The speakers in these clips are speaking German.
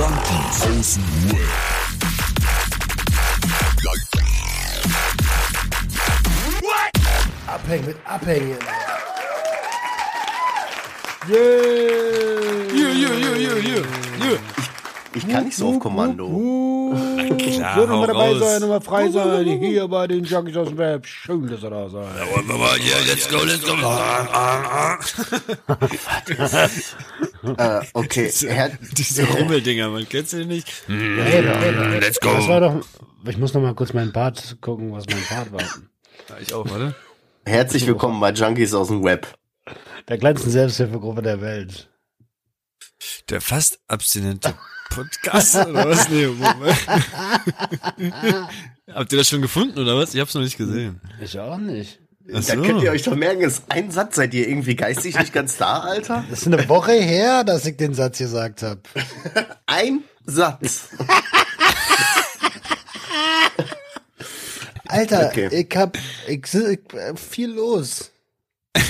Junkies aus dem Web. Abhängen mit Abhängen. Yeah, yeah, yeah, yeah, yeah, yeah. Ich kann nicht so auf Kommando. Klar, So, nochmal hau dabei raus. sein, nochmal frei sein. Hier bei den Junkies aus dem Web. Schön, dass ihr da seid. Yeah, let's go, let's go. Äh, okay, Herr, Diese Rummeldinger, man kennt sie nicht. Hey, hey, hey, Let's Das war go. doch. Ich muss noch mal kurz meinen Part gucken, was mein Part war. Ich auch, warte. herzlich willkommen bei Junkies aus dem Web. Der kleinsten Selbsthilfegruppe der Welt. Der fast abstinente Podcast oder was? Nee, Moment. Habt ihr das schon gefunden oder was? Ich hab's noch nicht gesehen. Ich auch nicht. So. könnt ihr euch doch merken, ist ein Satz, seid ihr irgendwie geistig nicht ganz da, Alter? Das ist eine Woche her, dass ich den Satz gesagt habe. Ein Satz. Alter, Okay. ich hab ich, ich, viel los.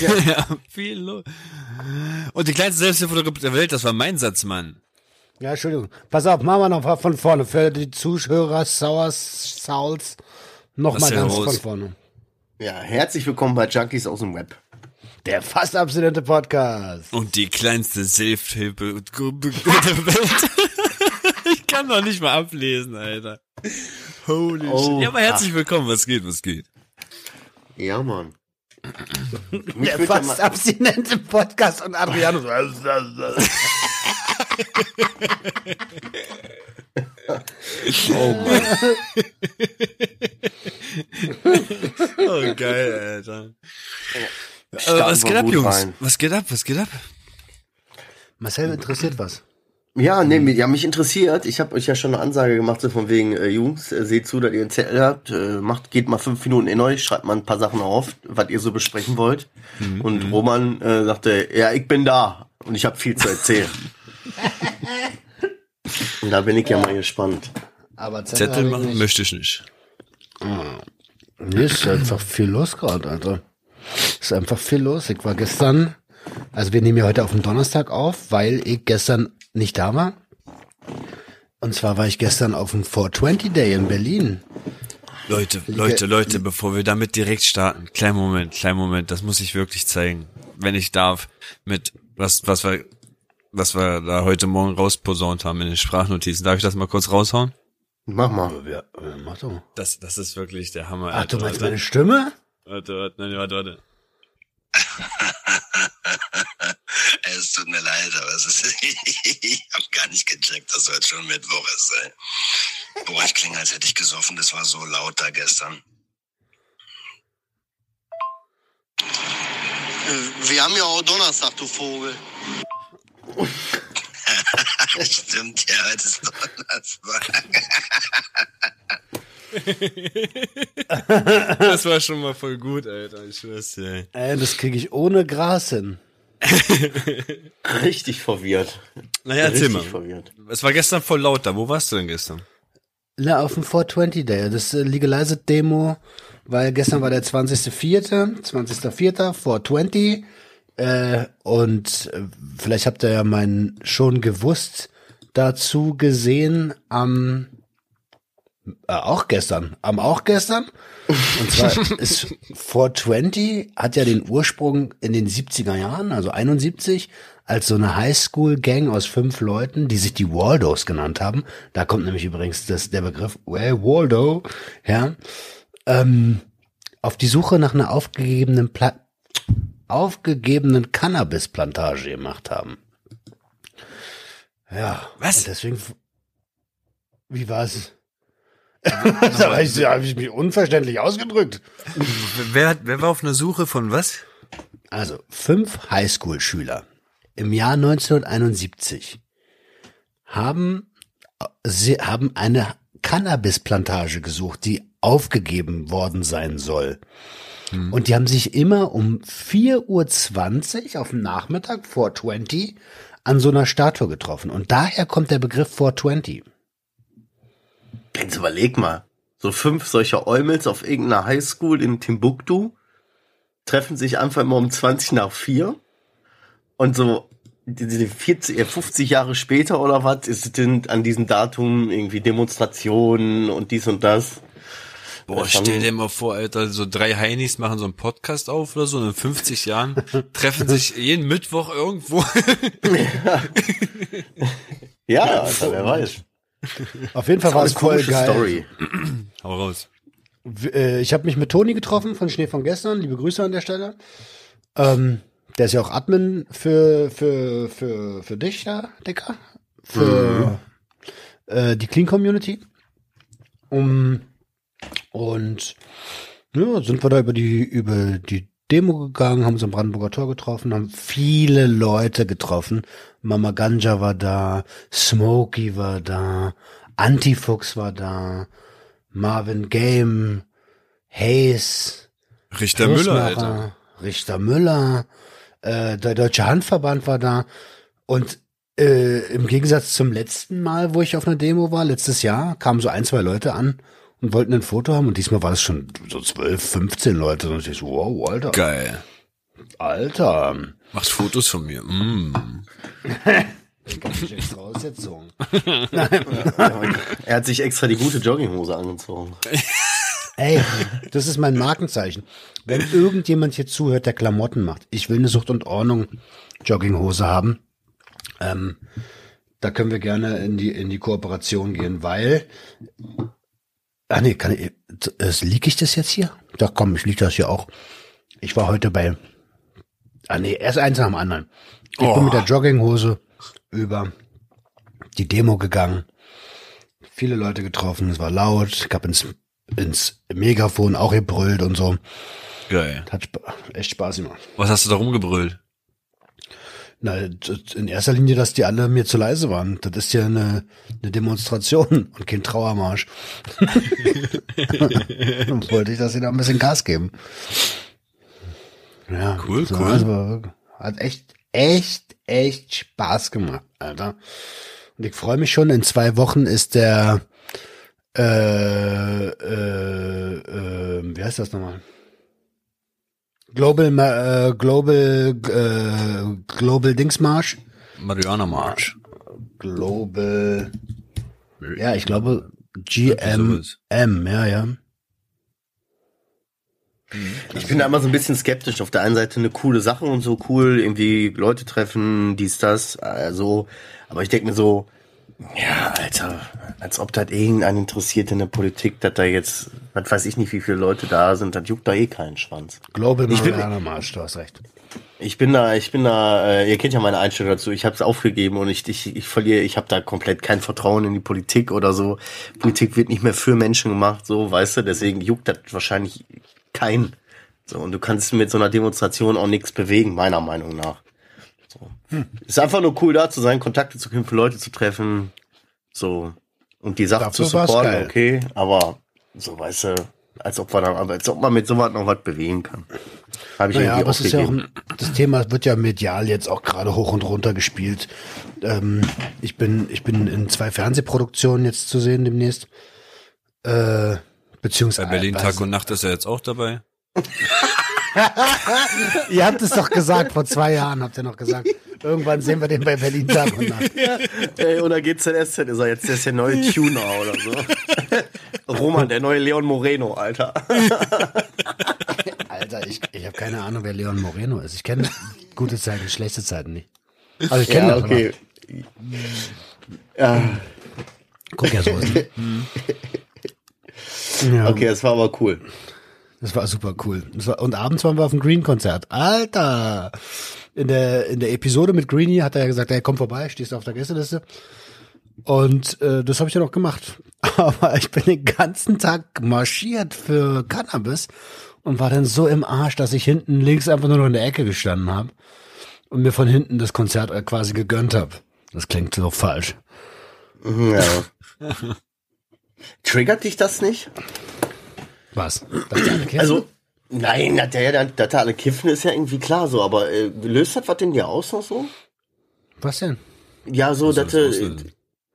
ja, viel los. Und die kleinste Selbsthilfegruppe der Welt, das war mein Satz, Mann. Ja, Entschuldigung. Pass auf, machen wir noch mal von vorne. Für die Zuhörer Sauers, Sauls, noch Was mal ist ganz los? von vorne. Ja, herzlich willkommen bei Junkies aus dem Web. Der fast abstinente Podcast. Und die kleinste Selbsthilfegruppe der Welt. ich kann doch nicht mal ablesen, Alter. Holy Oh, shit. Ja, aber herzlich willkommen. Was geht, was geht? Ja, Mann. Mich Der fast abstinente Podcast und Adriano so. Oh, geil, Alter. Äh, was geht ab, Jungs? rein. Was geht ab? Was geht ab? Marcel interessiert was. Ja, nee, mich- ja, mich interessiert. Ich habe euch ja schon eine Ansage gemacht, so von wegen, äh, Jungs, äh, seht zu, dass ihr einen Zettel habt, äh, macht, geht mal fünf Minuten in euch, schreibt mal ein paar Sachen auf, was ihr so besprechen wollt. Und Roman äh, sagte, ja, ich bin da und ich habe viel zu erzählen. und da bin ich ja mal gespannt. Aber Zettel ich machen nicht. möchte ich nicht. Nee, ist einfach viel los gerade, Alter. Ist einfach viel los. Ich war gestern, also wir nehmen ja heute auf den Donnerstag auf, weil ich gestern nicht da war. Und zwar war ich gestern auf dem 420 Day in Berlin. Leute, Leute, Leute, bevor wir damit direkt starten, kleinen Moment, kleinen Moment, das muss ich wirklich zeigen, wenn ich darf, mit was, was wir, was wir da heute Morgen rausposaunt haben in den Sprachnotizen. Darf ich das mal kurz raushauen? Mach mal. Ja, äh, mach doch. Das, das ist wirklich der Hammer. Ach, du meinst meine Stimme? Warte, warte, nein, warte, warte. Es tut mir leid, aber es ist, ich habe gar nicht gecheckt, dass heute schon Mittwoch ist. Ey. Boah, ich klinge, als hätte ich gesoffen. Das war so laut da gestern. Wir haben ja auch Donnerstag, du Vogel. Stimmt, ja, heute ist Donnerstag. Das war schon mal voll gut, Alter, ich schwör's dir. ey. Das kriege ich ohne Gras hin. Richtig verwirrt. Naja, erzähl Richtig mal. verwirrt. Es war gestern voll laut da. Wo warst du denn gestern? Na, auf dem 420 Day. Das äh, Legalized Demo, weil gestern war der 20.04., 20.04., 420. Äh, und äh, vielleicht habt ihr ja meinen schon gewusst dazu gesehen am äh, auch gestern, am auch gestern. Und zwar ist 420 hat ja den Ursprung in den 70er Jahren, also 71, als so eine Highschool-Gang aus fünf Leuten, die sich die Waldos genannt haben. Da kommt nämlich übrigens das, der Begriff well, Waldo her. Ähm, auf die Suche nach einer aufgegebenen Pla aufgegebenen Cannabis-Plantage gemacht haben. Ja. Was? Deswegen. Wie war's? da habe ich, hab ich mich unverständlich ausgedrückt. Wer, hat- wer war auf einer Suche von was? Also, fünf Highschool-Schüler im Jahr 1971 haben, sie haben eine Cannabis-Plantage gesucht, die aufgegeben worden sein soll. Und die haben sich immer um 4.20 Uhr auf dem Nachmittag, 420, an so einer Statue getroffen. Und daher kommt der Begriff 420. Jetzt überleg mal. So fünf solcher Eumels auf irgendeiner Highschool in Timbuktu treffen sich einfach immer um 20 nach vier und so diese 40, äh, 50 Jahre später oder was, ist denn an diesem Datum irgendwie Demonstrationen und dies und das? Boah, stell dir mal vor, Alter, so drei Heinis machen so einen Podcast auf oder so und in 50 Jahren treffen sich jeden Mittwoch irgendwo. Ja, Alter, wer weiß. Auf jeden Fall war es voll geil. Story. Hau raus. Äh, Ich habe mich mit Toni getroffen von Schnee von gestern. Liebe Grüße an der Stelle. Ähm, der ist ja auch Admin für, für, für, für dich, ja, Dicker. Für äh, die Clean Community. Um, und ja, sind wir da über die, über die Demo gegangen, haben uns am Brandenburger Tor getroffen, haben viele Leute getroffen. Mama Ganja war da, Smokey war da, Antifuchs war da, Marvin Game, Hayes, Richter Müller, Alter. Richter Müller, äh, der Deutsche Handverband war da. Und äh, im Gegensatz zum letzten Mal, wo ich auf einer Demo war, letztes Jahr, kamen so ein, zwei Leute an und wollten ein Foto haben. Und diesmal war das schon so 12, 15 Leute. Und ich so, wow, Alter. Geil. Alter. Macht Fotos von mir. Mm. Ausgezogen. Er hat sich extra die gute Jogginghose angezogen. Ey, das ist mein Markenzeichen. Wenn irgendjemand hier zuhört, der Klamotten macht, ich will eine Sucht und Ordnung Jogginghose haben, ähm, da können wir gerne in die, in die Kooperation gehen, weil, ah nee, kann ich, das, lieg ich das jetzt hier? Doch komm, ich lieg das hier auch. Ich war heute bei, ah nee, erst eins nach dem anderen. Ich bin mit der Jogginghose über die Demo gegangen, viele Leute getroffen, es war laut, ich hab ins, ins Megafon auch gebrüllt und so. Geil. Hat spa echt Spaß gemacht. Was hast du da rumgebrüllt? Na, in erster Linie, dass die alle mir zu leise waren. Das ist ja eine, eine Demonstration und kein Trauermarsch. Dann wollte ich, dass sie da ein bisschen Gas geben. Ja, Cool, so, cool. Also, hat echt, echt, echt Spaß gemacht, Alter. Und ich freue mich schon, in zwei Wochen ist der, äh, äh, äh, wie heißt das nochmal? Global, äh, Global, äh, Global Dingsmarsch. Mariana March. Global, ja, ich glaube. GMM, ja, ja. Ich bin da immer so ein bisschen skeptisch. Auf der einen Seite eine coole Sache und so cool, irgendwie Leute treffen, dies, das, also. Aber ich denke mir so, ja, Alter, als ob das irgendeinen interessiert in der Politik, dass da jetzt, was weiß ich nicht, wie viele Leute da sind, das juckt da eh keinen Schwanz. Global Ich bin- Marsch, du hast recht. Ich bin da, ich bin da, äh, ihr kennt ja meine Einstellung dazu, ich habe es aufgegeben und ich, ich, ich verliere, ich habe da komplett kein Vertrauen in die Politik oder so. Politik wird nicht mehr für Menschen gemacht, so, weißt du, deswegen juckt das wahrscheinlich keinen. So, und du kannst mit so einer Demonstration auch nichts bewegen, meiner Meinung nach. Ist einfach nur cool da zu sein, Kontakte zu knüpfen, Leute zu treffen, so, und die Sache Dafür zu supporten, okay, aber so, weißt du, als ob man, dann, aber als ob man mit sowas noch was bewegen kann. Habe ich Naja, irgendwie aber es ist ja auch, das Thema wird ja medial jetzt auch gerade hoch und runter gespielt. Ähm, ich bin, ich bin in zwei Fernsehproduktionen jetzt zu sehen demnächst. Äh, Bei beziehungsweise. Berlin Tag und Nacht ist er jetzt auch dabei. Ihr habt es doch gesagt, vor zwei Jahren habt ihr noch gesagt. Irgendwann sehen wir den bei Berlin Tag und Nacht. Ey, oder GZSZ ist er jetzt, der ist der neue Tuner oder so. Roman, der neue Leon Moreno, Alter. Alter, ich, ich habe keine Ahnung, wer Leon Moreno ist. Ich kenne gute Zeiten, schlechte Zeiten nicht. Also ich kenne Ja, das, okay. aber guck ja so. Ist, ne? ja, Okay, das war aber cool. Das war super cool. War, und abends waren wir auf dem Green-Konzert. Alter! In der, in der Episode mit Greenie hat er ja gesagt, hey, komm vorbei, stehst du auf der Gästeliste. Und äh, das habe ich ja noch gemacht. Aber ich bin den ganzen Tag marschiert für Cannabis und war dann so im Arsch, dass ich hinten links einfach nur noch in der Ecke gestanden habe und mir von hinten das Konzert äh, quasi gegönnt habe. Das klingt so falsch. Ja. Triggert dich das nicht? Was? Dass die alle kiffen? Also, nein, dass der, der, dass da alle kiffen, ist ja irgendwie klar so, aber äh, löst das was in dir aus noch so? was denn? Ja, so, dass das äh?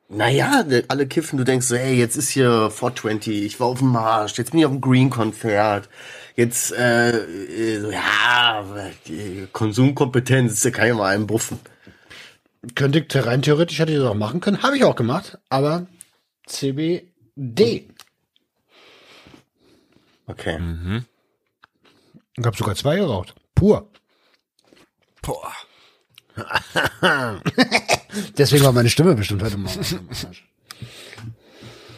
Naja, alle kiffen, du denkst so, hey, jetzt ist hier 420, ich war auf dem Marsch, jetzt bin ich auf dem Green-Konzert, jetzt, äh, äh, so, ja, die Konsumkompetenz, da kann ich mal einen buffen. Könnte ich rein theoretisch hätte ich das auch machen können, habe ich auch gemacht, aber CBD. Okay. Ich habe sogar zwei geraucht. Pur. Boah. Deswegen war meine Stimme bestimmt heute Morgen.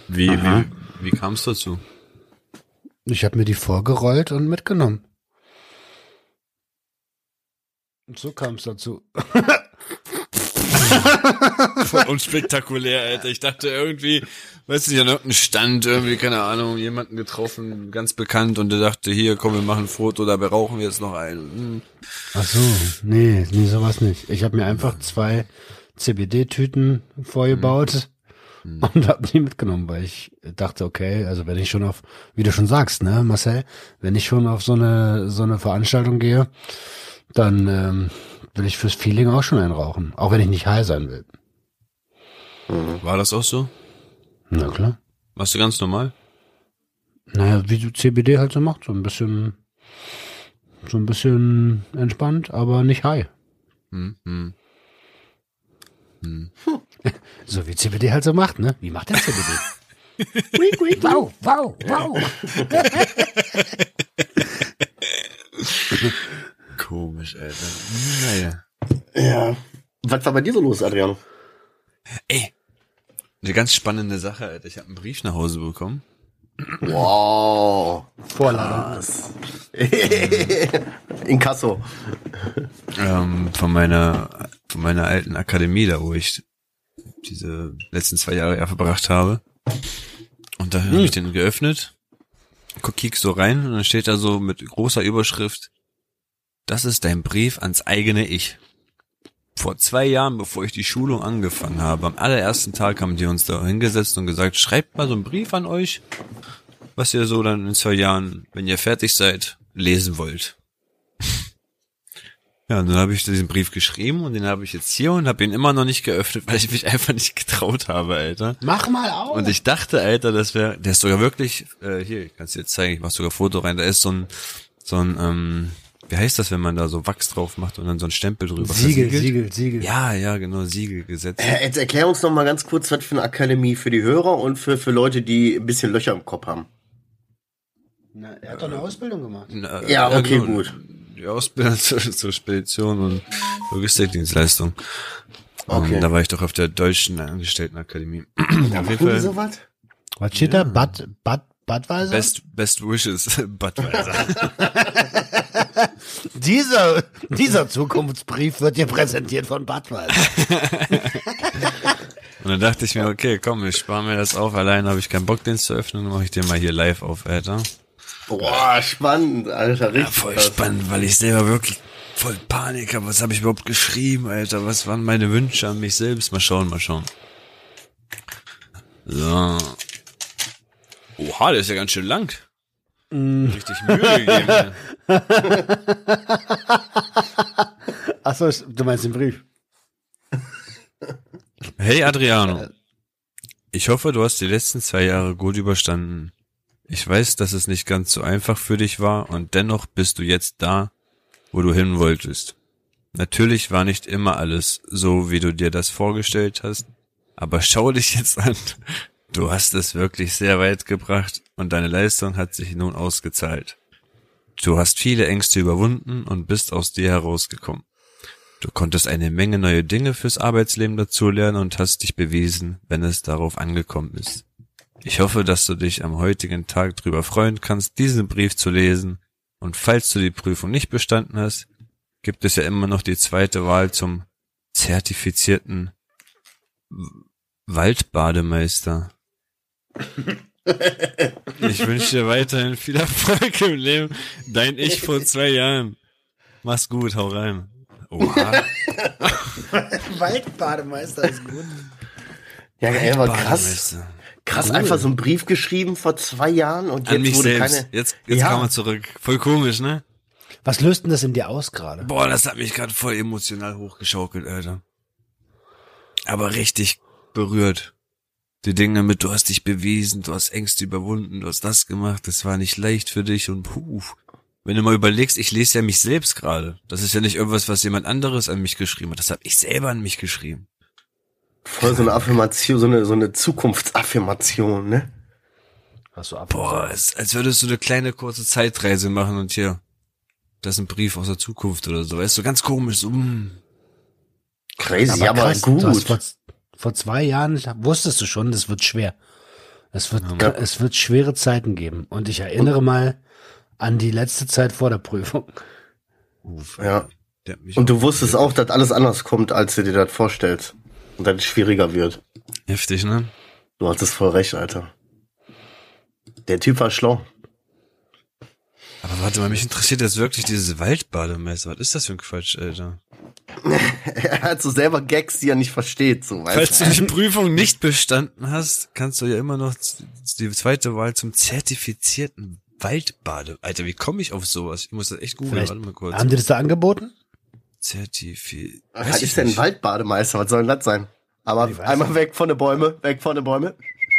Wie, wie, wie kam es dazu? Ich habe mir die vorgerollt und mitgenommen. Und so kam es dazu. Voll unspektakulär, Alter. Ich dachte irgendwie, weißt du, an irgendeinem Stand, irgendwie, keine Ahnung, jemanden getroffen, ganz bekannt, und der dachte, hier, komm, wir machen ein Foto, dabei rauchen wir jetzt noch einen. Hm. Ach so, nee, nee, sowas nicht. Ich habe mir einfach zwei CBD-Tüten vorgebaut und habe die mitgenommen, weil ich dachte, okay, also wenn ich schon auf, wie du schon sagst, ne, Marcel, wenn ich schon auf so eine so eine Veranstaltung gehe, dann ähm, will ich fürs Feeling auch schon einen rauchen, auch wenn ich nicht high sein will. War das auch so? Na klar. Warst du ganz normal? Naja, wie du CBD halt so macht, so ein bisschen, so ein bisschen entspannt, aber nicht high. Hm, hm. So wie CBD halt so macht, ne? Wie macht der CBD? Wow, wow, wow. Komisch, Alter. Naja. Ja. Was war bei dir so los, Adriano? Ey, eine ganz spannende Sache, Alter. Ich habe einen Brief nach Hause bekommen. Wow. Vorladung. Inkasso. Ähm, von meiner, von meiner alten Akademie, da wo ich diese letzten zwei Jahre ja verbracht habe. Und da habe ich den geöffnet, guck, kiek so rein und dann steht da so mit großer Überschrift, das ist dein Brief ans eigene Ich. Vor zwei Jahren, bevor ich die Schulung angefangen habe, am allerersten Tag haben die uns da hingesetzt und gesagt, schreibt mal so einen Brief an euch, was ihr so dann in zwei Jahren, wenn ihr fertig seid, lesen wollt. Ja, und dann habe ich diesen Brief geschrieben und den habe ich jetzt hier und habe ihn immer noch nicht geöffnet, weil ich mich einfach nicht getraut habe, Alter. Mach mal auf. Und ich dachte, Alter, das wäre, der ist sogar wirklich, äh, hier, ich kann es dir jetzt zeigen, ich mach sogar ein Foto rein, da ist so ein, so ein, ähm, wie heißt das, wenn man da so Wachs drauf macht und dann so ein Stempel drüber Siegel, versiegelt? Siegel, Siegel. Ja, ja, genau, Siegel gesetzt. Äh, Jetzt erklär uns noch mal ganz kurz, was für eine Akademie für die Hörer und für, für Leute, die ein bisschen Löcher im Kopf haben. Na, er hat doch eine Ausbildung gemacht. Na, Ja, okay, genau, gut. Die Ausbildung zur, zur Spedition und Logistikdienstleistung. Okay. Und da war ich doch auf der deutschen Angestelltenakademie. Da auf jeden Fall sowas? Was steht da? Bud, Bud, Budweiser? best, best wishes, Budweiser. Dieser, dieser Zukunftsbrief wird dir präsentiert von Budweiser. Und dann dachte ich mir, okay, komm, ich spare mir das auf. Allein habe ich keinen Bock, den zu öffnen. Dann mache ich den mal hier live auf, Alter. Boah, spannend, Alter, Ja, richtig. voll krass. spannend, weil ich selber wirklich voll Panik habe. Was habe ich überhaupt geschrieben, Alter? Was waren meine Wünsche an mich selbst? Mal schauen, mal schauen. So. Oha, der ist ja ganz schön lang. Richtig Mühe gegeben. Achso, du meinst den Brief. Hey Adriano. Ich hoffe, du hast die letzten zwei Jahre gut überstanden. Ich weiß, dass es nicht ganz so einfach für dich war und dennoch bist du jetzt da, wo du hin wolltest. Natürlich war nicht immer alles so, wie du dir das vorgestellt hast, aber schau dich jetzt an. Du hast es wirklich sehr weit gebracht und deine Leistung hat sich nun ausgezahlt. Du hast viele Ängste überwunden und bist aus dir herausgekommen. Du konntest eine Menge neue Dinge fürs Arbeitsleben dazulernen und hast dich bewiesen, wenn es darauf angekommen ist. Ich hoffe, dass du dich am heutigen Tag darüber freuen kannst, diesen Brief zu lesen. Und falls du die Prüfung nicht bestanden hast, gibt es ja immer noch die zweite Wahl zum zertifizierten Waldbademeister. Ich wünsche dir weiterhin viel Erfolg im Leben. Dein Ich vor zwei Jahren. Mach's gut, hau rein. Oha. Waldbademeister ist gut. Ja, ey, aber krass. Krass, einfach so einen Brief geschrieben vor zwei Jahren und An jetzt mich wurde selbst. keine. Jetzt, jetzt Ja. kam er zurück. Voll komisch, ne? Was löst denn das in dir aus gerade? Boah, das hat mich gerade voll emotional hochgeschaukelt, Alter. Aber richtig berührt. Die Dinge mit, du hast dich bewiesen, du hast Ängste überwunden, du hast das gemacht, das war nicht leicht für dich und puh. wenn du mal überlegst, ich lese ja mich selbst gerade. Das ist ja nicht irgendwas, was jemand anderes an mich geschrieben hat. Das habe ich selber an mich geschrieben. Voll so eine Affirmation, so eine, so eine Zukunftsaffirmation, ne? Hast du ab Boah, als würdest du eine kleine kurze Zeitreise machen und hier, das ist ein Brief aus der Zukunft oder so. Weißt du, ganz komisch, so, mm. Crazy, aber, krass, gut. Du hast vor, zwei Jahren wusstest du schon, das wird schwer. Es wird, Ja. es wird schwere Zeiten geben. Und ich erinnere mal an die letzte Zeit vor der Prüfung. ja. Der hat mich Und du wusstest auch, dass alles anders kommt, als du dir das vorstellst. Und dass es schwieriger wird. heftig, ne? Du hattest voll recht, Alter. Der Typ war schlau. Aber warte mal, mich interessiert jetzt wirklich dieses Waldbademesser. Was ist das für ein Quatsch, Alter? Er hat so selber Gags, die er nicht versteht, so, Falls weißt du die Prüfung nicht bestanden hast, kannst du ja immer noch die zweite Wahl zum zertifizierten Waldbade. Alter, wie komme ich auf sowas? Ich muss das echt googeln. Warte mal kurz. haben die das da angeboten? Zertifiziert. Was ist denn ein Waldbademeister? Was soll denn das sein? Aber einmal weg von den Bäume, weg von den Bäume.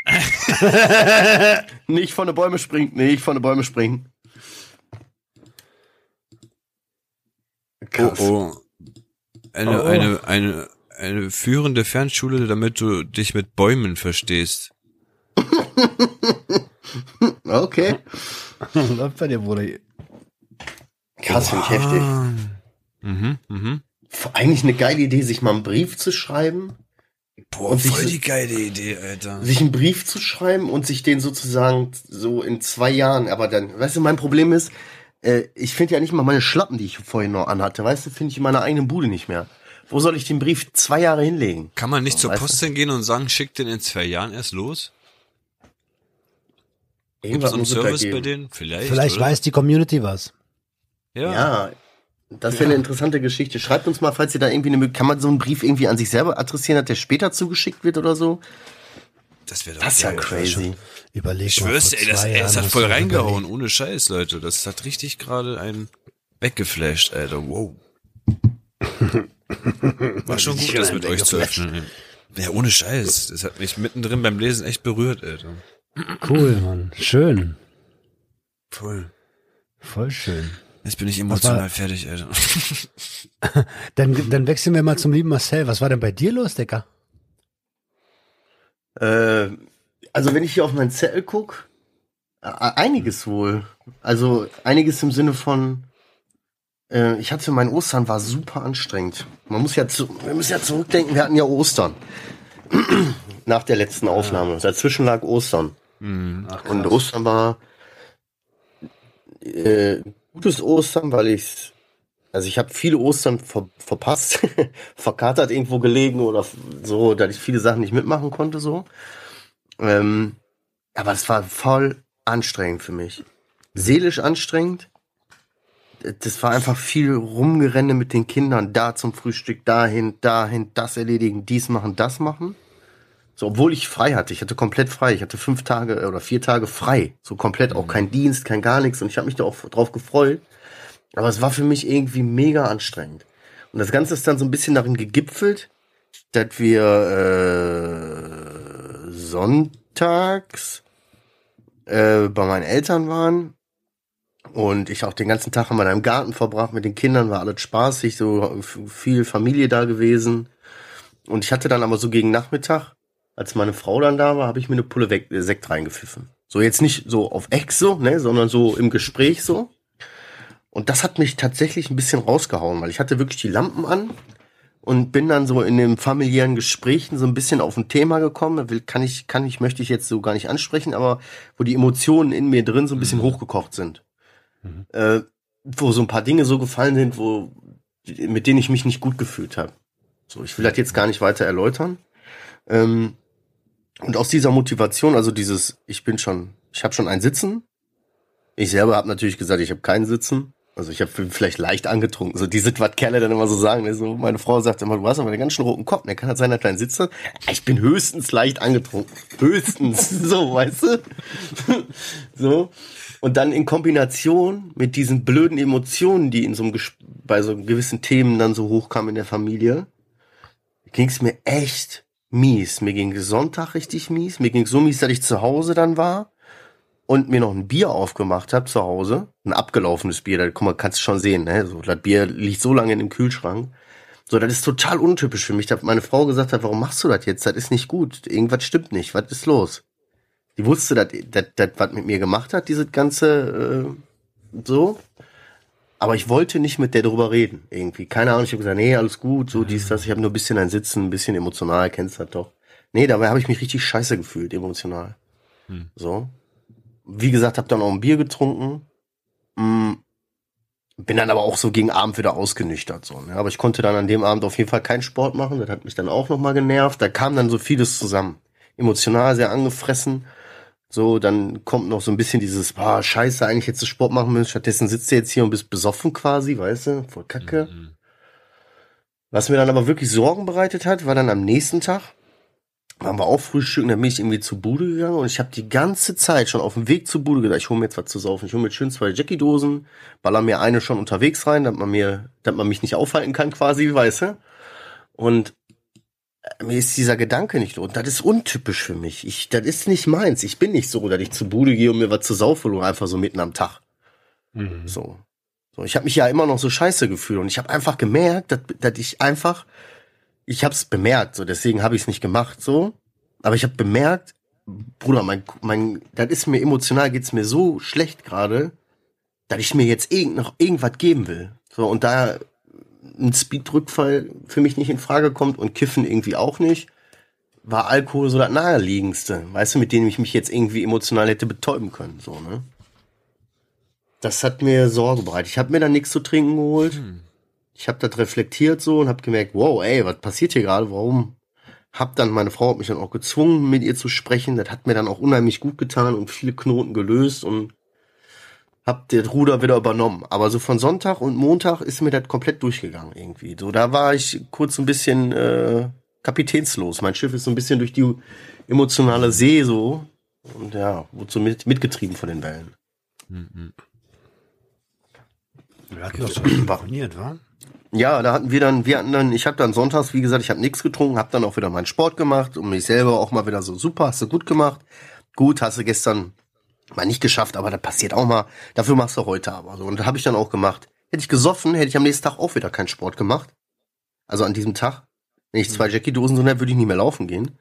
nicht von den Bäume springen, nicht von den Bäume springen. Krass. Oh, oh. Eine, Oh, oh. eine, eine, eine führende Fernschule, damit du dich mit Bäumen verstehst. Okay. Läuft bei dir, Bruder. Krass, finde ich heftig. Ah. Mhm, mhm. Eigentlich eine geile Idee, sich mal einen Brief zu schreiben. Boah, Und sich voll die geile Idee, Alter. Sich einen Brief zu schreiben und sich den sozusagen so in zwei Jahren, aber dann, weißt du, mein Problem ist, äh, ich finde ja nicht mal meine Schlappen, die ich vorhin noch anhatte, weißt du, finde ich in meiner eigenen Bude nicht mehr. Wo soll ich den Brief zwei Jahre hinlegen? Kann man nicht zur weißt Post hingehen und sagen, schick den in zwei Jahren erst los? Gibt Irgendwas es einen Service bei denen? Vielleicht. Vielleicht oder? weiß die Community was. Ja. Ja, das wäre eine interessante Geschichte. Schreibt uns mal, falls ihr da irgendwie eine Möglichkeit, kann man so einen Brief irgendwie an sich selber adressieren, dass der später zugeschickt wird oder so? Das wäre doch Das ist ja crazy. Überleg Ich mal. schwör's dir, ey, das, ey, das hat voll reingehauen, überlegt. ohne Scheiß, Leute. Das hat richtig gerade einen weggeflasht, Alter. Wow. War schon gut, das mit euch zu öffnen. Ja, ohne Scheiß. Das hat mich mittendrin beim Lesen echt berührt, Alter. Cool, Mann. Schön. Voll. Voll schön. Jetzt bin ich war- emotional fertig, Alter. Dann, dann wechseln wir mal zum lieben Marcel. Was war denn bei dir los, Decker? Äh, also wenn ich hier auf meinen Zettel guck, äh, einiges wohl. Also einiges im Sinne von, äh, ich hatte mein Ostern war super anstrengend. Man muss ja, zu, wir müssen ja zurückdenken, wir hatten ja Ostern. Nach der letzten Aufnahme. Dazwischen lag Ostern. Und Ostern war äh, gutes Ostern, weil ich also ich habe viele Ostern ver verpasst, verkatert irgendwo gelegen oder so, dass ich viele Sachen nicht mitmachen konnte so. Ähm, aber es war voll anstrengend für mich. Seelisch anstrengend. Das war einfach viel Rumgerenne mit den Kindern, da zum Frühstück, dahin, dahin, das erledigen, dies machen, das machen. So, obwohl ich frei hatte. Ich hatte komplett frei. Ich hatte fünf Tage oder vier Tage frei. So komplett, auch kein Dienst, kein gar nichts. Und ich habe mich da auch drauf gefreut. Aber es war für mich irgendwie mega anstrengend. Und das Ganze ist dann so ein bisschen darin gegipfelt, dass wir äh, sonntags äh, bei meinen Eltern waren und ich auch den ganzen Tag in meinem Garten verbracht mit den Kindern, war alles spaßig, so viel Familie da gewesen. Und ich hatte dann aber so gegen Nachmittag, als meine Frau dann da war, habe ich mir eine Pulle Sekt reingepfiffen. So jetzt nicht so auf Ex so, ne, sondern so im Gespräch so. Und das hat mich tatsächlich ein bisschen rausgehauen, weil ich hatte wirklich die Lampen an und bin dann so in den familiären Gesprächen so ein bisschen auf ein Thema gekommen. Will, kann ich, kann ich, möchte ich jetzt so gar nicht ansprechen, aber wo die Emotionen in mir drin so ein bisschen hochgekocht sind. Äh, wo so ein paar Dinge so gefallen sind, wo, mit denen ich mich nicht gut gefühlt habe. So, ich will das jetzt gar nicht weiter erläutern. Ähm, und aus dieser Motivation, also dieses, ich bin schon, ich habe schon ein Sitzen. Ich selber habe natürlich gesagt, ich habe keinen Sitzen. Also ich habe vielleicht leicht angetrunken. So diese, was Kerle dann immer so sagen. Ne? So, meine Frau sagt immer, du hast aber einen ganz schön roten Kopf. Der kann halt sein, dass kleinen Sitze. Ich bin höchstens leicht angetrunken. Höchstens. so, weißt du? so. Und dann in Kombination mit diesen blöden Emotionen, die in so einem Ges bei so gewissen Themen dann so hochkamen in der Familie, ging es mir echt mies. Mir ging Sonntag richtig mies. Mir ging so mies, dass ich zu Hause dann war und mir noch ein Bier aufgemacht habe zu Hause, ein abgelaufenes Bier, da guck mal, kannst du schon sehen, ne? So, das Bier liegt so lange in dem Kühlschrank. So, das ist total untypisch für mich. Da hat meine Frau gesagt hat, warum machst du das jetzt? Das ist nicht gut. Irgendwas stimmt nicht. Was ist los? Die wusste, dass das, das was mit mir gemacht hat, dieses ganze äh, so. Aber ich wollte nicht mit der drüber reden, irgendwie. Keine Ahnung, ich habe gesagt, nee, alles gut, so dies, das. Ich habe nur ein bisschen ein Sitzen, ein bisschen emotional, kennst du das doch. Nee, dabei habe ich mich richtig scheiße gefühlt, emotional. Hm. So. Wie gesagt, habe dann auch ein Bier getrunken. Mm, bin dann aber auch so gegen Abend wieder ausgenüchtert. So, ne? Aber ich konnte dann an dem Abend auf jeden Fall keinen Sport machen. Das hat mich dann auch nochmal genervt. Da kam dann so vieles zusammen. Emotional sehr angefressen. So, dann kommt noch so ein bisschen dieses, ah, scheiße, eigentlich hättest du Sport machen müssen. Stattdessen sitzt du jetzt hier und bist besoffen quasi, weißt du? Voll kacke. Mhm. Was mir dann aber wirklich Sorgen bereitet hat, war dann am nächsten Tag, waren wir auch frühstücken, dann bin ich irgendwie zu Bude gegangen und ich habe die ganze Zeit schon auf dem Weg zu Bude gedacht, ich hole mir jetzt was zu saufen. Ich hole mir schön zwei Jackie-Dosen, baller mir eine schon unterwegs rein, damit man mir, damit man mich nicht aufhalten kann quasi, weißt du? Und äh, mir ist dieser Gedanke nicht und das ist untypisch für mich. Ich, das ist nicht meins. Ich bin nicht so, dass ich zu Bude gehe und mir was zu saufen hole, einfach so mitten am Tag. So. So, ich habe mich ja immer noch so scheiße gefühlt und ich habe einfach gemerkt, dass, dass ich einfach, ich habe es bemerkt, so deswegen habe ich es nicht gemacht, so. Aber ich habe bemerkt, Bruder, mein, mein, das ist mir emotional geht's mir so schlecht gerade, dass ich mir jetzt irgend, noch irgendwas geben will. So und da ein Speedrückfall für mich nicht in Frage kommt und Kiffen irgendwie auch nicht, war Alkohol so das naheliegendste, weißt du, mit dem ich mich jetzt irgendwie emotional hätte betäuben können, so ne. Das hat mir Sorge bereitet. Ich habe mir dann nichts zu trinken geholt. Ich habe das reflektiert so und habe gemerkt, wow, ey, was passiert hier gerade? Warum? Hab dann meine Frau hat mich dann auch gezwungen, mit ihr zu sprechen. Das hat mir dann auch unheimlich gut getan und viele Knoten gelöst und hab das Ruder wieder übernommen. Aber so von Sonntag und Montag ist mir das komplett durchgegangen irgendwie. So da war ich kurz ein bisschen äh, kapitänslos. Mein Schiff ist so ein bisschen durch die emotionale See so und ja, wurde so mit, mitgetrieben von den Wellen. Wir hatten so imponiert, wa? Ja, da hatten wir dann, wir hatten dann, ich habe dann sonntags, wie gesagt, ich habe nichts getrunken, habe dann auch wieder meinen Sport gemacht und mich selber auch mal wieder so super, hast du gut gemacht. Gut, hast du gestern mal nicht geschafft, aber das passiert auch mal. Dafür machst du heute aber so und habe ich dann auch gemacht. Hätte ich gesoffen, hätte ich am nächsten Tag auch wieder keinen Sport gemacht. Also an diesem Tag, wenn ich zwei Jackie-Dosen drin hätte, würde ich nie mehr laufen gehen.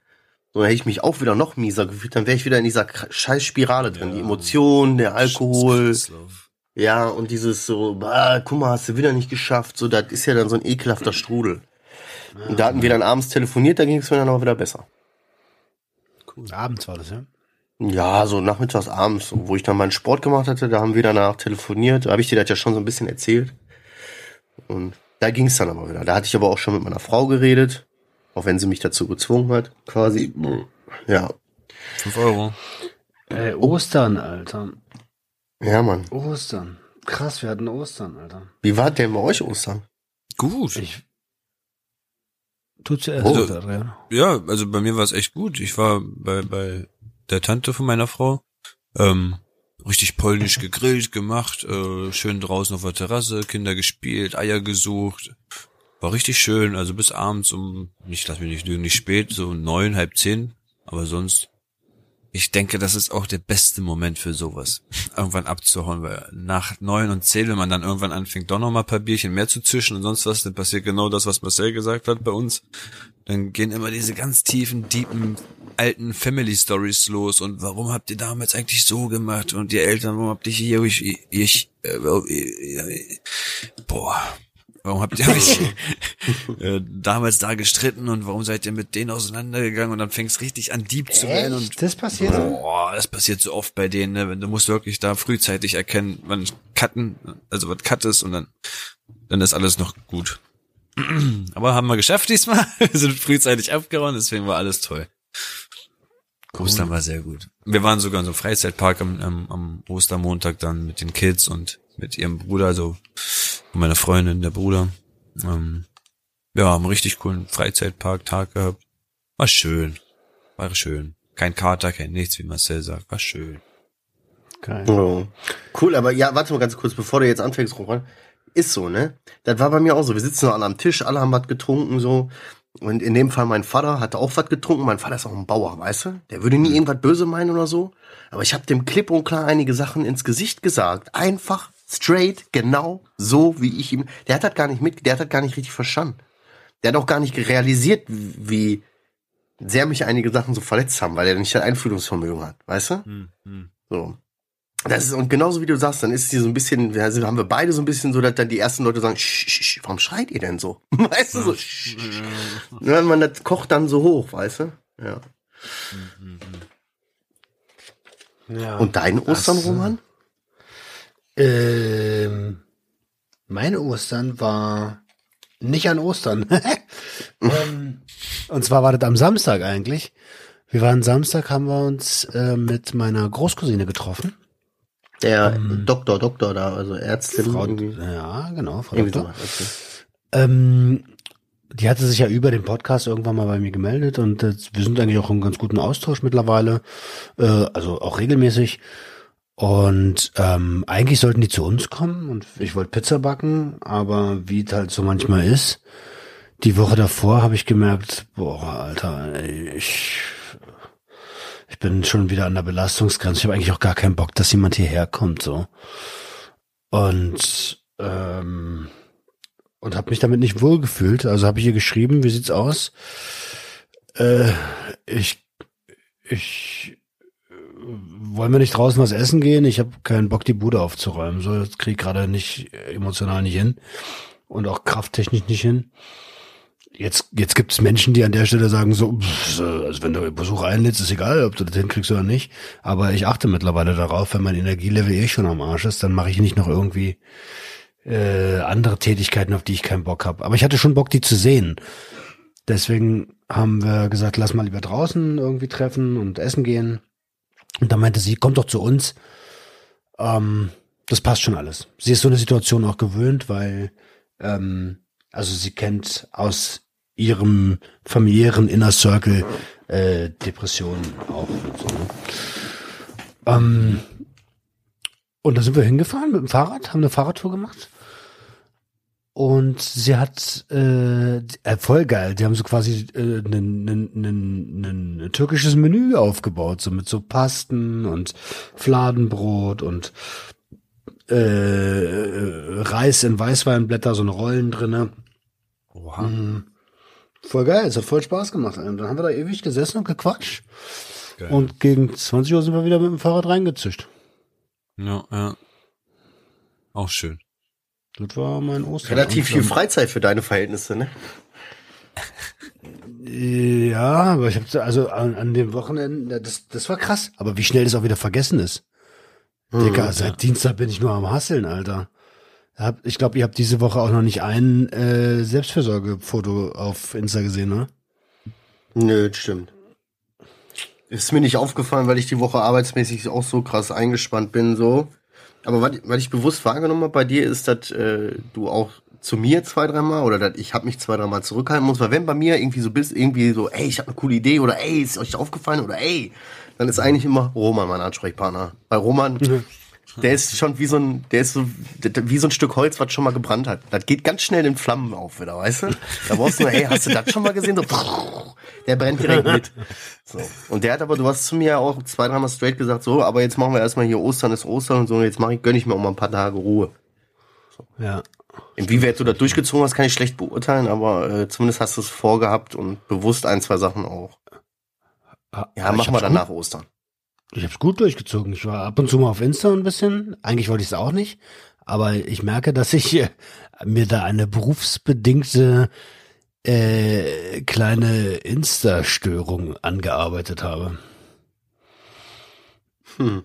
So, dann hätte ich mich auch wieder noch mieser gefühlt, dann wäre ich wieder in dieser scheiß Spirale drin. Die Emotionen, der Alkohol. Kreislauf. Ja, und dieses so, bah, guck mal, hast du wieder nicht geschafft. So, das ist ja dann so ein ekelhafter Strudel. Und da hatten wir dann abends telefoniert, da ging es mir dann auch wieder besser. Abends war das, ja? Ja, so nachmittags, abends, wo ich dann meinen Sport gemacht hatte, da haben wir danach telefoniert. Da habe ich dir das ja schon so ein bisschen erzählt. Und da ging es dann aber wieder. Da hatte ich aber auch schon mit meiner Frau geredet, auch wenn sie mich dazu gezwungen hat, quasi. Ja, Fünf Euro. Ey, Ostern, Alter. Ja, Mann. Ostern. Krass, wir hatten Ostern, Alter. Wie war denn bei euch Ostern? Gut. Ich. Tu zuerst, Oh. Adrian. Ja, also bei mir war es echt gut. Ich war bei, bei der Tante von meiner Frau. Ähm, richtig polnisch gegrillt, gemacht, äh, schön draußen auf der Terrasse, Kinder gespielt, Eier gesucht. War richtig schön, also bis abends um, nicht, lass mich nicht lügen, nicht spät, so neun, halb zehn. Aber sonst, ich denke, das ist auch der beste Moment für sowas. Irgendwann abzuhauen, weil nach neun und zehn, wenn man dann irgendwann anfängt, doch noch mal ein paar Bierchen mehr zu zischen und sonst was, dann passiert genau das, was Marcel gesagt hat bei uns. Dann gehen immer diese ganz tiefen, deepen, alten Family Stories los und warum habt ihr damals eigentlich so gemacht und die Eltern, warum habt ihr hier, ich, ich, äh, äh, boah, warum habt ihr euch äh, damals da gestritten und warum seid ihr mit denen auseinandergegangen und dann fängst richtig an Dieb zu werden und Das passiert so? Boah, das passiert so oft bei denen, ne? Wenn du musst wirklich da frühzeitig erkennen, wann cutten, also was cut ist und dann, dann ist alles noch gut. Aber haben wir geschafft diesmal. Wir sind frühzeitig abgehauen, deswegen war alles toll. Ostern war sehr gut. Wir waren sogar in so einem Freizeitpark am, am, am Ostermontag dann mit den Kids und mit ihrem Bruder, also meine Freundin, der Bruder. Ähm, ja, haben einen richtig coolen Freizeitpark-Tag gehabt. War schön. War schön. Kein Kater, kein nichts, wie Marcel sagt. War schön. Geil. Ja. Cool, aber ja, warte mal ganz kurz, bevor du jetzt anfängst, Roman. Ist so, ne? Das war bei mir auch so. Wir sitzen noch alle am Tisch, alle haben was getrunken, so. Und in dem Fall mein Vater hatte auch was getrunken. Mein Vater ist auch ein Bauer, weißt du? Der würde nie irgendwas böse meinen oder so. Aber ich habe dem klipp und klar einige Sachen ins Gesicht gesagt. Einfach straight, genau so, wie ich ihm. Der hat das gar nicht mit, der hat das gar nicht richtig verstanden. Der hat auch gar nicht realisiert, wie sehr mich einige Sachen so verletzt haben, weil er nicht das Einfühlungsvermögen hat, weißt du? Hm, hm. So. Das ist, und genauso wie du sagst, dann ist die so ein bisschen, also haben wir beide so ein bisschen so, dass dann die ersten Leute sagen, sch, sch, warum schreit ihr denn so? Weißt du, so, sch, sch. Ja, man, das kocht dann so hoch, weißt du? Ja. Ja. Und dein Ostern, Das, äh, Roman? Ähm, meine Ostern war nicht an Ostern. ähm, und zwar war das am Samstag eigentlich. Wir waren Samstag, haben wir uns äh, mit meiner Großcousine getroffen. Der Doktor, Doktor da, also Ärztin. Frau, irgendwie. ja, genau, Frau Irgendwie Doktor. sowas, Ähm, die hatte sich ja über den Podcast irgendwann mal bei mir gemeldet und äh, wir sind eigentlich auch im ganz guten Austausch mittlerweile, äh, also auch regelmäßig. Und ähm, eigentlich sollten die zu uns kommen und ich wollte Pizza backen, aber wie es halt so manchmal ist, die Woche davor habe ich gemerkt, boah, Alter, ich, ich bin schon wieder an der Belastungsgrenze. Ich habe eigentlich auch gar keinen Bock, dass jemand hierher kommt, so. Und ähm, und habe mich damit nicht wohlgefühlt. Also habe ich ihr geschrieben, wie sieht's aus? Äh, ich, ich, wollen wir nicht draußen was essen gehen? Ich habe keinen Bock, die Bude aufzuräumen. So, das krieg ich gerade nicht emotional nicht hin und auch krafttechnisch nicht hin. Jetzt, jetzt gibt es Menschen, die an der Stelle sagen so, pff, also wenn du Besuch einlädst, ist egal, ob du das hinkriegst oder nicht. Aber ich achte mittlerweile darauf, wenn mein Energielevel eh schon am Arsch ist, dann mache ich nicht noch irgendwie äh, andere Tätigkeiten, auf die ich keinen Bock habe. Aber ich hatte schon Bock, die zu sehen. Deswegen haben wir gesagt, lass mal lieber draußen irgendwie treffen und essen gehen. Und da meinte sie, komm doch zu uns. Ähm, das passt schon alles. Sie ist so eine Situation auch gewöhnt, weil ähm, also sie kennt aus ihrem familiären Inner Circle äh, Depressionen auch und so. Ne? Ähm, und da sind wir hingefahren mit dem Fahrrad, haben eine Fahrradtour gemacht. Und sie hat äh, äh, voll geil. Die haben so quasi äh, ein, türkisches Menü aufgebaut, so mit so Pasten und Fladenbrot und äh, Reis in Weißweinblätter, so eine Rollen drinne. Oha. Mhm. Voll geil, es hat voll Spaß gemacht. Und dann haben wir da ewig gesessen und gequatscht. Geil. Und gegen 20 Uhr sind wir wieder mit dem Fahrrad reingezischt. Ja, ja. Auch schön. Das war mein Ostern. Relativ viel Freizeit für deine Verhältnisse, ne? Ja, aber ich habe also an, an dem Wochenende, das, das war krass. Aber wie schnell das auch wieder vergessen ist. Digga, seit Dienstag bin ich nur am Hasseln, Alter. Ich glaube, ihr habt diese Woche auch noch nicht ein äh, Selbstfürsorgefoto auf Insta gesehen, ne? Nö, das stimmt. Ist mir nicht aufgefallen, weil ich die Woche arbeitsmäßig auch so krass eingespannt bin, so. Aber was, was ich bewusst wahrgenommen habe bei dir, ist, dass äh, du auch zu mir zwei, dreimal oder dass ich habe mich zwei, dreimal zurückhalten muss, weil wenn bei mir irgendwie so bist, irgendwie so, ey, ich habe eine coole Idee oder ey, ist euch aufgefallen oder ey, dann ist eigentlich immer Roman mein Ansprechpartner. Weil Roman, der ist schon wie so ein, der ist so wie so ein Stück Holz, was schon mal gebrannt hat. Das geht ganz schnell in Flammen auf wieder, weißt du? Da brauchst du nur, ey, hast du das schon mal gesehen? So, der brennt direkt mit. So. Und der hat aber, du hast zu mir auch zwei, dreimal straight gesagt, so, aber jetzt machen wir erstmal hier Ostern ist Ostern und so, und jetzt mach ich, gönn ich mir auch mal ein paar Tage Ruhe. Ja. Inwieweit du das durchgezogen hast, kann ich schlecht beurteilen, aber äh, zumindest hast du es vorgehabt und bewusst ein, zwei Sachen auch. Ja, machen wir dann nach Ostern. Ich hab's gut durchgezogen. Ich war ab und zu mal auf Insta ein bisschen. Eigentlich wollte ich es auch nicht. Aber ich merke, dass ich äh, mir da eine berufsbedingte äh, kleine Insta-Störung angearbeitet habe. Hm.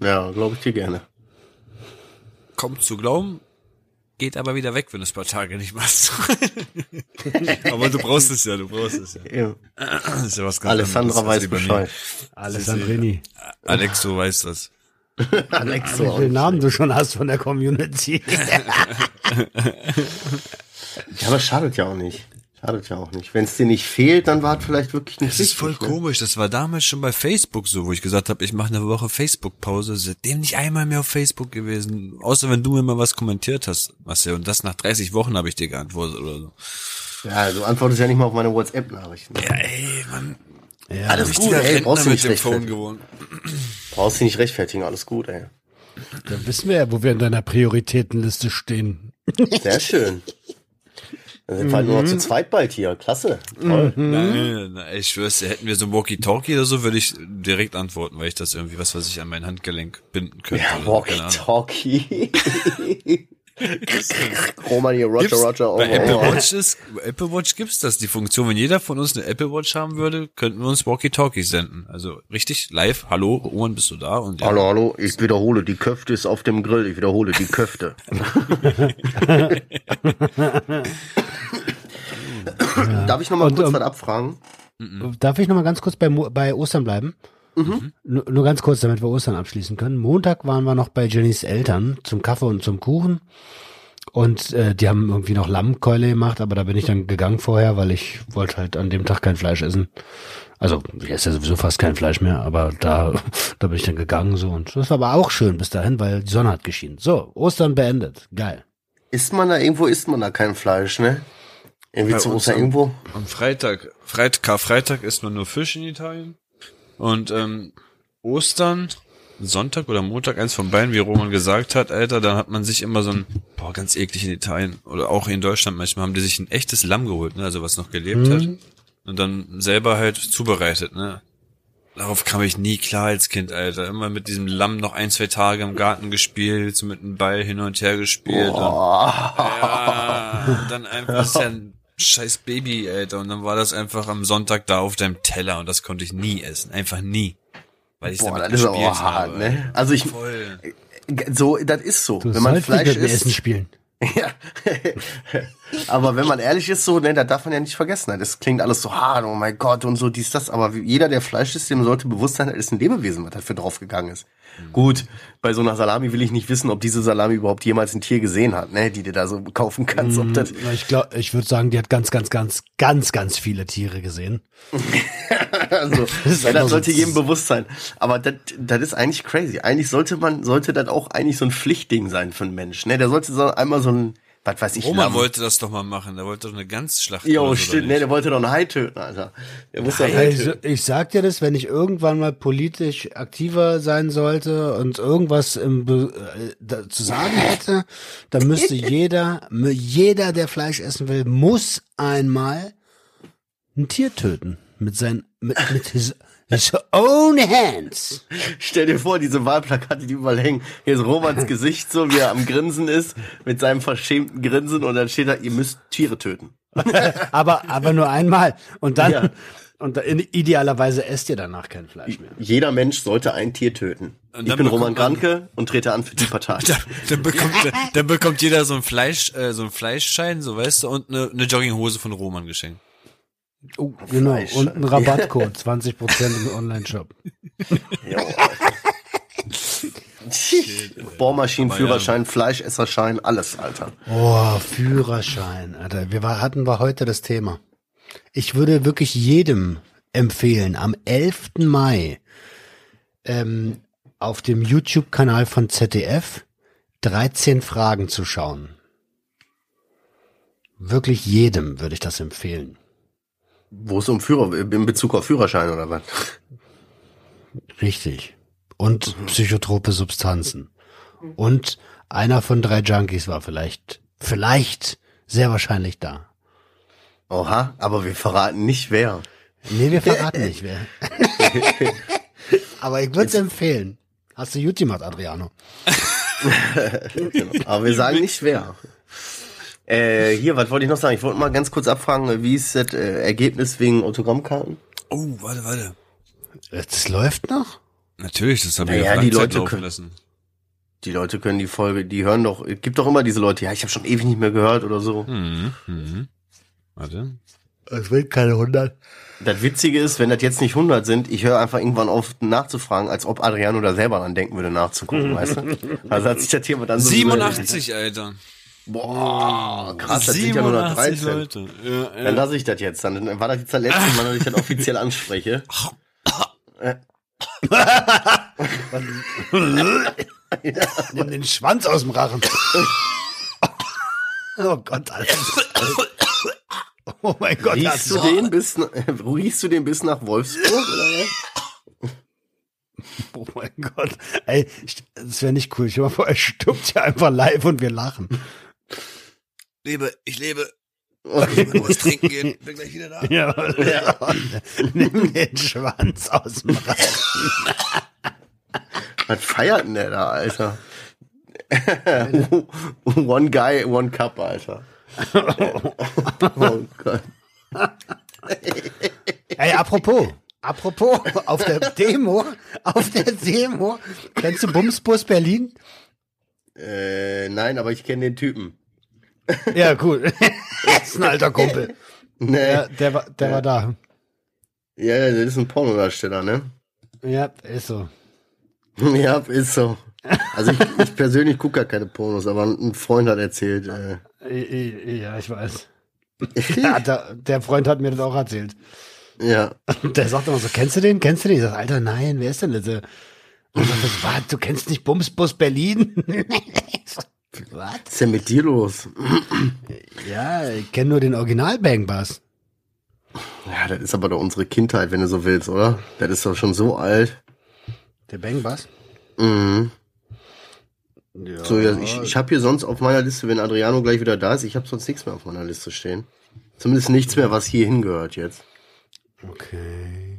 Ja, glaube ich dir gerne. Kommt zu glauben, geht aber wieder weg, wenn du es paar Tage nicht machst. aber du brauchst es ja, du brauchst es ja. Ja. Das ist ja was ganz Alessandra weiß. Bescheid. Alessandrini. Alex, du weißt das. Alex, Wie viele Namen du schon hast von der Community. Ja, aber schadet ja auch nicht. Schadet ja auch nicht. Wenn es dir nicht fehlt, dann war es vielleicht wirklich nicht Das ist voll ne? komisch. Das war damals schon bei Facebook so, wo ich gesagt habe, ich mache eine Woche Facebook-Pause. Seitdem nicht einmal mehr auf Facebook gewesen. Außer wenn du mir mal was kommentiert hast, Marcel. Und das nach 30 Wochen habe ich dir geantwortet oder so. Ja, du antwortest ja nicht mal auf meine WhatsApp-Nachrichten. Ja, ey, Mann. Ja, Alles gut, ey, Rentner brauchst du mit nicht dem Phone rechtfertigen. gewohnt. Brauchst du nicht rechtfertigen, alles gut, ey. dann wissen wir ja, wo wir in deiner Prioritätenliste stehen. Sehr schön. Dann sind wir halt nur noch zu zweit bald hier. Klasse. Toll. Nein, nein, ich schwör's hätten wir so ein Walkie-Talkie oder so, würde ich direkt antworten, weil ich das irgendwie, was weiß ich, an mein Handgelenk binden könnte. Ja. Walkie-Talkie. Roman hier, Roger, Gibt's- Roger, oh, bei Apple oh. Watch ist, bei Apple Watch gibt's das, die Funktion. Wenn jeder von uns eine Apple Watch haben würde, könnten wir uns Walkie-Talkie senden. Also richtig live, hallo, Ohren, bist du da? Und ja, Hallo, hallo, ich wiederhole, die Köfte ist auf dem Grill, ich wiederhole, die Köfte. Darf ich noch mal Und, kurz ähm, was abfragen? Darf ich noch mal ganz kurz bei, bei Ostern bleiben? Nur, nur ganz kurz, damit wir Ostern abschließen können. Montag waren wir noch bei Jennys Eltern zum Kaffee und zum Kuchen. Und äh, die haben irgendwie noch Lammkeule gemacht, aber da bin ich dann gegangen vorher, weil ich wollte halt an dem Tag kein Fleisch essen. Also, ich esse ja sowieso fast kein Fleisch mehr, aber da, da bin ich dann gegangen so. Und das war aber auch schön bis dahin, weil die Sonne hat geschienen. So, Ostern beendet. Geil. Isst man da irgendwo, isst man da kein Fleisch, ne? Irgendwie Bei zu Ostern am- irgendwo? am Freitag, Freit Karfreitag isst man nur Fisch in Italien. Und ähm, Ostern, Sonntag oder Montag, eins von beiden, wie Roman gesagt hat, Alter, dann hat man sich immer so ein, boah, ganz eklig in Italien oder auch in Deutschland manchmal haben die sich ein echtes Lamm geholt, ne, also was noch gelebt hat und dann selber halt zubereitet, ne. Darauf kam ich nie klar als Kind, Alter. Immer mit diesem Lamm noch ein, zwei Tage im Garten gespielt, so mit einem Ball hin und her gespielt. Und, ja, und dann einfach ist ja ein scheiß Baby, Alter. Und dann war das einfach am Sonntag da auf deinem Teller und das konnte ich nie essen. Einfach nie. Weil ich Boah, damit das ist gespielt aber hart, habe. ne? Also ich, Voll. so, das ist so. Du wenn man Fleisch isst, Essen spielen. Ja. Aber wenn man ehrlich ist, so, ne, da darf man ja nicht vergessen. Das klingt alles so hart, oh mein Gott und so dies, das. Aber jeder, der Fleisch isst, dem sollte bewusst sein, das ist ein Lebewesen, was dafür draufgegangen ist. Gut, bei so einer Salami will ich nicht wissen, ob diese Salami überhaupt jemals ein Tier gesehen hat, ne, die du da so kaufen kannst. Ob das, Ich glaube, ich würde sagen, die hat ganz, ganz, ganz, ganz, ganz viele Tiere gesehen. also, ist das so- sollte jedem bewusst sein. Aber das, das ist eigentlich crazy. Eigentlich sollte man, sollte das auch eigentlich so ein Pflichtding sein für einen Mensch, ne? Der sollte so einmal so ein, was weiß ich, Roman Lamm- wollte das doch mal machen. Der wollte doch eine Ganzschlacht. Jo, oder so, stimmt, ne, nicht? der wollte doch ein Hai töten, Alter. Der muss doch ein Hai Also, töten. ich sag dir das, wenn ich irgendwann mal politisch aktiver sein sollte und irgendwas im, Be- äh, da, zu sagen hätte, dann müsste jeder, jeder, der Fleisch essen will, muss einmal ein Tier töten. Mit seinen, mit, mit his, his own hands. Stell dir vor, diese Wahlplakate, die überall hängen. Hier ist Romans Gesicht, so wie er am Grinsen ist, mit seinem verschämten Grinsen und dann steht da, ihr müsst Tiere töten. Aber, aber nur einmal. Und dann, Ja. und dann, idealerweise esst ihr danach kein Fleisch mehr. Jeder Mensch sollte ein Tier töten. Und Ich dann bin Roman Granke und trete an für die Partei. Dann, dann, bekommt, dann bekommt jeder so ein Fleisch, äh, so ein Fleischschein, so weißt du, und eine, eine Jogginghose von Roman geschenkt. Oh, genau. Fleisch. Und ein Rabattcode, 20% im Online-Shop. Jo, Alter. Bohrmaschinenführerschein, Fleischesserschein, alles, Alter. Oh, Führerschein, Alter. Wir war, hatten wir heute das Thema. Ich würde wirklich jedem empfehlen, am 11. Mai ähm, auf dem YouTube-Kanal von ZDF 13 Fragen zu schauen. Wirklich jedem würde ich das empfehlen. Wo es um Führer, in Bezug auf Führerschein oder was? Richtig. Und psychotrope Substanzen. Und einer von drei Junkies war vielleicht, vielleicht, sehr wahrscheinlich da. Oha, aber wir verraten nicht wer. Nee, wir verraten nicht wer. Aber ich würde es empfehlen. Hast du gut gemacht, Adriano? Aber wir sagen nicht wer. Äh, hier, was wollte ich noch sagen? Ich wollte mal ganz kurz abfragen, wie ist das äh, Ergebnis wegen Autogrammkarten? Oh, warte, warte. Das läuft noch? Natürlich, das habe Ja, ich ja, auf die Leute laufen können- lassen. Die Leute können die Folge, die hören doch, es gibt doch immer diese Leute, ja, ich habe schon ewig nicht mehr gehört oder so. Mhm, mhm. Warte. Es wird keine 100. Das Witzige ist, wenn das jetzt nicht 100 sind, ich höre einfach irgendwann auf nachzufragen, als ob Adriano da selber dran denken würde, nachzugucken, weißt du? Also hat sich das Thema dann so 87, Alter. Boah, krass, das sind ja nur noch 87 13. Leute. Ja, Dann ja. lasse ich das jetzt. Dann war das jetzt das letzte Mal, dass ich das offiziell anspreche. Nimm den Schwanz aus dem Rachen. Oh Gott, Alter. Oh mein Gott, Riechst du den bis, riechst du den bis nach Wolfsburg oder? Oh mein Gott. Ey, das wäre nicht cool. Ich mal vor, er stuppt ja einfach live und wir lachen. Lebe, ich lebe. Okay. Ich was trinken gehen. Bin gleich wieder da. Ja, Nimm den Schwanz aus dem Rachen. Was feiert denn der da, Alter? one guy, one cup, Alter. oh Gott. Ey, apropos. Apropos, auf der Demo, auf der Demo, kennst du Bumsbus Berlin? Äh, nein, aber ich kenne den Typen. Ja, cool. Das ist ein alter Kumpel. Nee. Ja, der war, der war da. Ja, ja, das ist ein Pornodarsteller, ne? Ja, ist so. Ja, ist so. Also ich, ich persönlich gucke gar keine Pornos, aber ein Freund hat erzählt. Äh, Ja, ich weiß. Ja, der, der Freund hat mir das auch erzählt. ja. Der sagt immer so, kennst du den? Kennst du den? Ich sag, Alter, nein, wer ist denn das? Und er sagt, was, du kennst nicht Bumsbus Berlin? Was? Was ist denn mit dir los? Ja, ich kenne nur den Original Bang Bass. Ja, das ist aber doch unsere Kindheit, wenn du so willst, oder? Das ist doch schon so alt. Der Bang Bass? Mhm. Ja. So, ja, ich, ich habe hier sonst auf meiner Liste, wenn Adriano gleich wieder da ist, ich habe sonst nichts mehr auf meiner Liste stehen. Zumindest nichts mehr, was hier hingehört jetzt. Okay.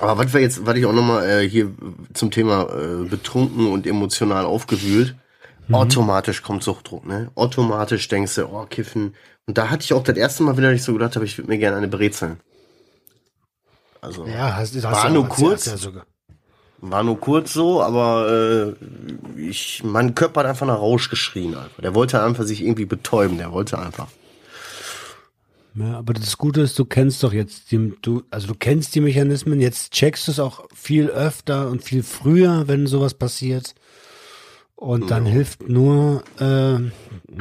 Aber was wir jetzt, was ich auch nochmal äh, hier zum Thema äh, betrunken und emotional aufgewühlt, automatisch kommt Suchtdruck, ne? Automatisch denkst du, oh, kiffen. Und da hatte ich auch das erste Mal wieder, ich so gedacht habe, ich würde mir gerne eine brezeln. Also Ja, hast, hast War nur kurz. war nur kurz so, aber äh, ich, mein Körper hat einfach nach Rausch geschrien. Einfach. Der wollte einfach sich irgendwie betäuben. Der wollte einfach. Ja, aber das Gute ist, du kennst doch jetzt die, du, also du kennst die Mechanismen, jetzt checkst du es auch viel öfter und viel früher, wenn sowas passiert. Und dann hilft nur äh,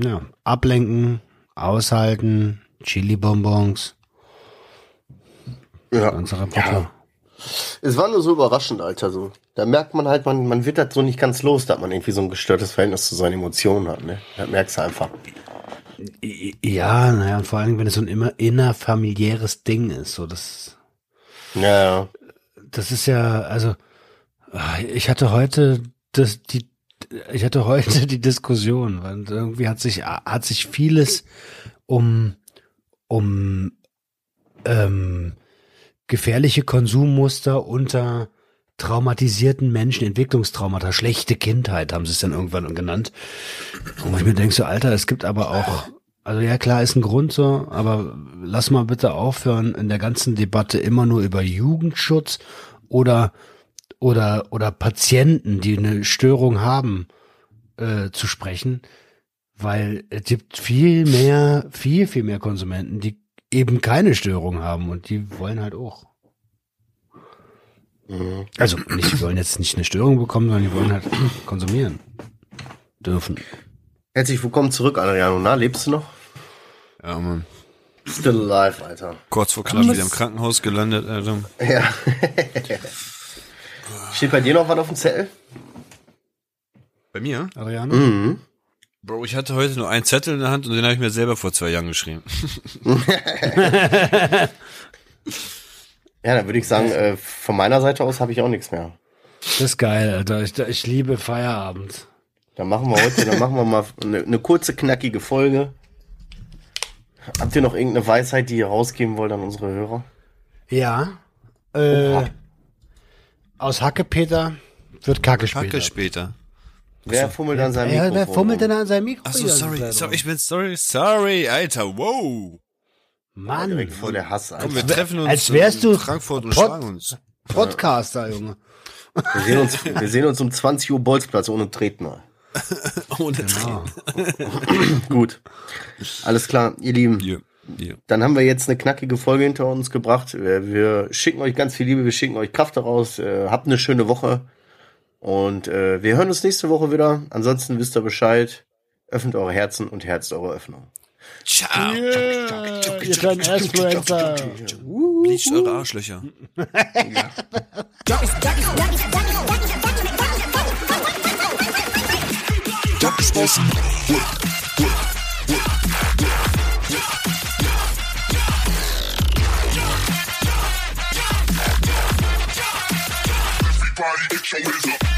ja, ablenken, aushalten, Chili-Bonbons, Ja. ganze Repertoire. Es war nur so überraschend, Alter. So. Da merkt man halt, man, man wird halt so nicht ganz los, dass man irgendwie so ein gestörtes Verhältnis zu seinen Emotionen hat. Ne? Das merkst du einfach. Ja, naja, und vor allem, wenn es so ein immer innerfamiliäres Ding ist, so das, Ja, ja. das ist ja, also ah, ich hatte heute das, die, ich hatte heute die Diskussion, weil irgendwie hat sich, hat sich vieles um, um ähm, gefährliche Konsummuster unter traumatisierten Menschen, Entwicklungstraumata, schlechte Kindheit, haben sie es dann irgendwann genannt. Und ich mir denke, so, Alter, es gibt aber auch, also ja klar, ist ein Grund so, aber lass mal bitte aufhören, in der ganzen Debatte immer nur über Jugendschutz oder oder oder Patienten, die eine Störung haben, äh, zu sprechen, weil es gibt viel mehr, viel, viel mehr Konsumenten, die eben keine Störung haben und die wollen halt auch. Mhm. Also nicht, die wollen jetzt nicht eine Störung bekommen, sondern die wollen halt konsumieren dürfen. Herzlich willkommen zurück, Adriano. Na, lebst du noch? Ja, Mann. Still alive, Alter. Kurz vor knapp wieder im Krankenhaus gelandet, Alter. Ja. Steht bei dir noch was auf dem Zettel? Bei mir? Ariane? Mhm. Bro, ich hatte heute nur einen Zettel in der Hand und den habe ich mir selber vor zwei Jahren geschrieben. Ja, dann würde ich sagen, äh, von meiner Seite aus habe ich auch nichts mehr. Das ist geil, Alter. Ich, ich liebe Feierabend. Dann machen wir heute, dann machen wir mal eine, eine kurze, knackige Folge. Habt ihr noch irgendeine Weisheit, die ihr rausgeben wollt an unsere Hörer? Ja. Äh, Oha. Aus Hackepeter wird Kacke später. Kacke später. Wer fummelt an seinem Mikrofon? wer fummelt denn an seinem Mikro? Ach so, die ganze sorry, sorry, ich bin sorry, sorry, Alter, wow. Mann, Direkt vor der Hass, Alter. Komm, wir treffen uns als wärst in du Frankfurt und Pod- schlagen uns. Podcaster, Junge. Wir sehen uns, wir sehen uns um 20 Uhr Bolzplatz ohne Tretner. Ohne Ah. Gut. Alles klar, ihr Lieben. Hier, hier. Dann haben wir jetzt eine knackige Folge hinter uns gebracht. Wir, wir schicken euch ganz viel Liebe, wir schicken euch Kraft daraus. Äh, habt eine schöne Woche. Und äh, wir hören uns nächste Woche wieder. Ansonsten wisst ihr Bescheid. Öffnet eure Herzen und herzt eure Öffnung. Ciao. ihr kleinen Influencer. Bleacht eure Arschlöcher. Everybody get your hands up.